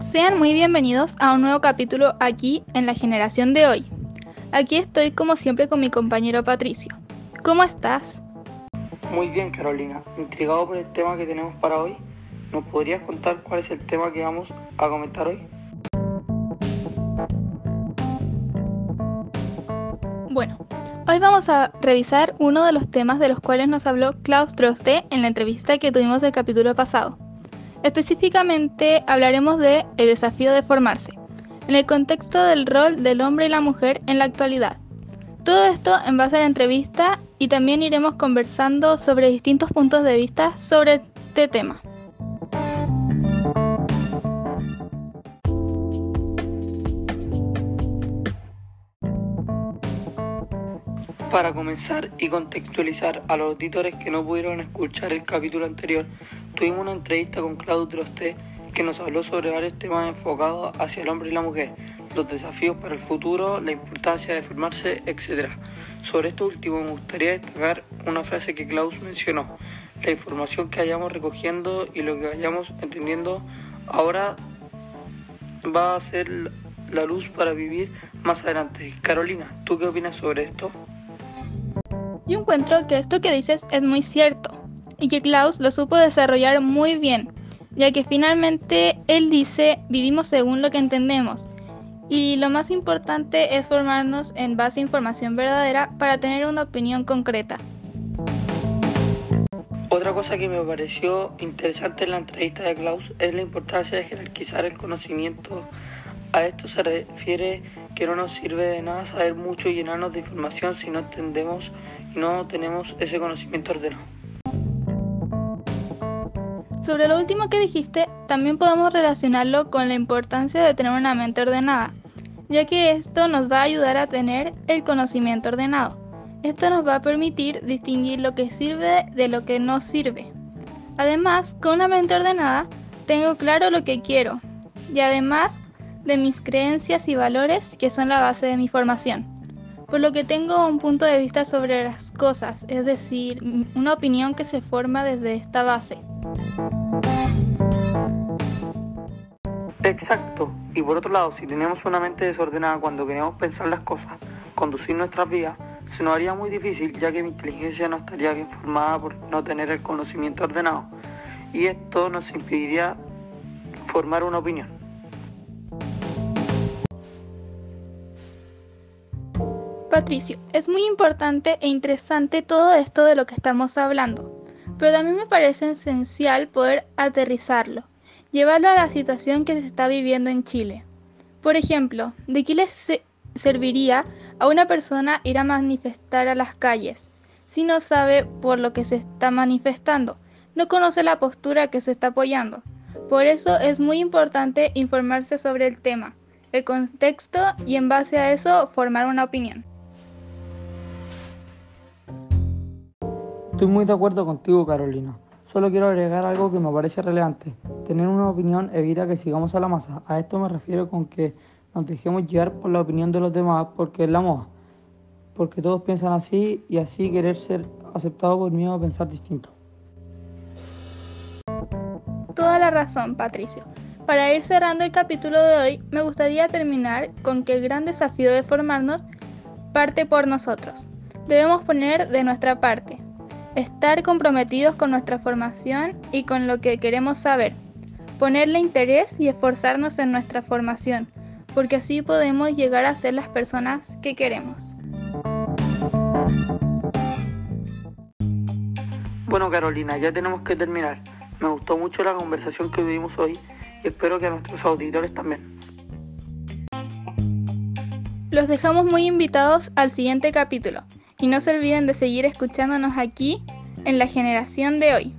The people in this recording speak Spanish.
Sean muy bienvenidos a un nuevo capítulo aquí en la generación de hoy. Aquí estoy como siempre con mi compañero Patricio. ¿Cómo estás? Muy bien, Carolina. Intrigado por el tema que tenemos para hoy, ¿nos podrías contar cuál es el tema que vamos a comentar hoy? Bueno, hoy vamos a revisar uno de los temas de los cuales nos habló Klaus Droste en la entrevista que tuvimos el capítulo pasado. Específicamente hablaremos de el desafío de formarse, en el contexto del rol del hombre y la mujer en la actualidad. Todo esto en base a la entrevista y también iremos conversando sobre distintos puntos de vista sobre este tema. Para comenzar y contextualizar a los auditores que no pudieron escuchar el capítulo anterior, tuvimos una entrevista con Claudio Trosté que nos habló sobre varios temas enfocados hacia el hombre y la mujer, los desafíos para el futuro, la importancia de formarse, etc. Sobre esto último me gustaría destacar una frase que Klaus mencionó. La información que vayamos recogiendo y lo que vayamos entendiendo ahora va a ser la luz para vivir más adelante. Carolina, ¿tú qué opinas sobre esto? Yo encuentro que esto que dices es muy cierto y que Klaus lo supo desarrollar muy bien, ya que finalmente él dice vivimos según lo que entendemos y lo más importante es formarnos en base a información verdadera para tener una opinión concreta. Otra cosa que me pareció interesante en la entrevista de Klaus es la importancia de jerarquizar el conocimiento. A esto se refiere que no nos sirve de nada saber mucho y llenarnos de información si no entendemos no tenemos ese conocimiento ordenado. Sobre lo último que dijiste, también podemos relacionarlo con la importancia de tener una mente ordenada, ya que esto nos va a ayudar a tener el conocimiento ordenado. Esto nos va a permitir distinguir lo que sirve de lo que no sirve. Además, con una mente ordenada, tengo claro lo que quiero y además de mis creencias y valores que son la base de mi formación por lo que tengo un punto de vista sobre las cosas, es decir, una opinión que se forma desde esta base. Exacto. Y por otro lado, si tenemos una mente desordenada cuando queremos pensar las cosas, conducir nuestras vidas, se nos haría muy difícil ya que mi inteligencia no estaría bien formada por no tener el conocimiento ordenado. Y esto nos impediría formar una opinión. Patricio, es muy importante e interesante todo esto de lo que estamos hablando, pero también me parece esencial poder aterrizarlo, llevarlo a la situación que se está viviendo en Chile. Por ejemplo, ¿de qué les serviría a una persona ir a manifestar a las calles si no sabe por lo que se está manifestando, no conoce la postura que se está apoyando? Por eso es muy importante informarse sobre el tema, el contexto y en base a eso formar una opinión. Estoy muy de acuerdo contigo, Carolina. Solo quiero agregar algo que me parece relevante. Tener una opinión evita que sigamos a la masa. A esto me refiero con que nos dejemos llevar por la opinión de los demás porque es la moda. Porque todos piensan así y así querer ser aceptado por miedo a pensar distinto. Toda la razón, Patricio. Para ir cerrando el capítulo de hoy, me gustaría terminar con que el gran desafío de formarnos parte por nosotros. Debemos poner de nuestra parte, estar comprometidos con nuestra formación y con lo que queremos saber, ponerle interés y esforzarnos en nuestra formación, porque así podemos llegar a ser las personas que queremos. Bueno Carolina, ya tenemos que terminar. Me gustó mucho la conversación que tuvimos hoy y espero que a nuestros auditores también. Los dejamos muy invitados al siguiente capítulo. Y no se olviden de seguir escuchándonos aquí en la generación de hoy.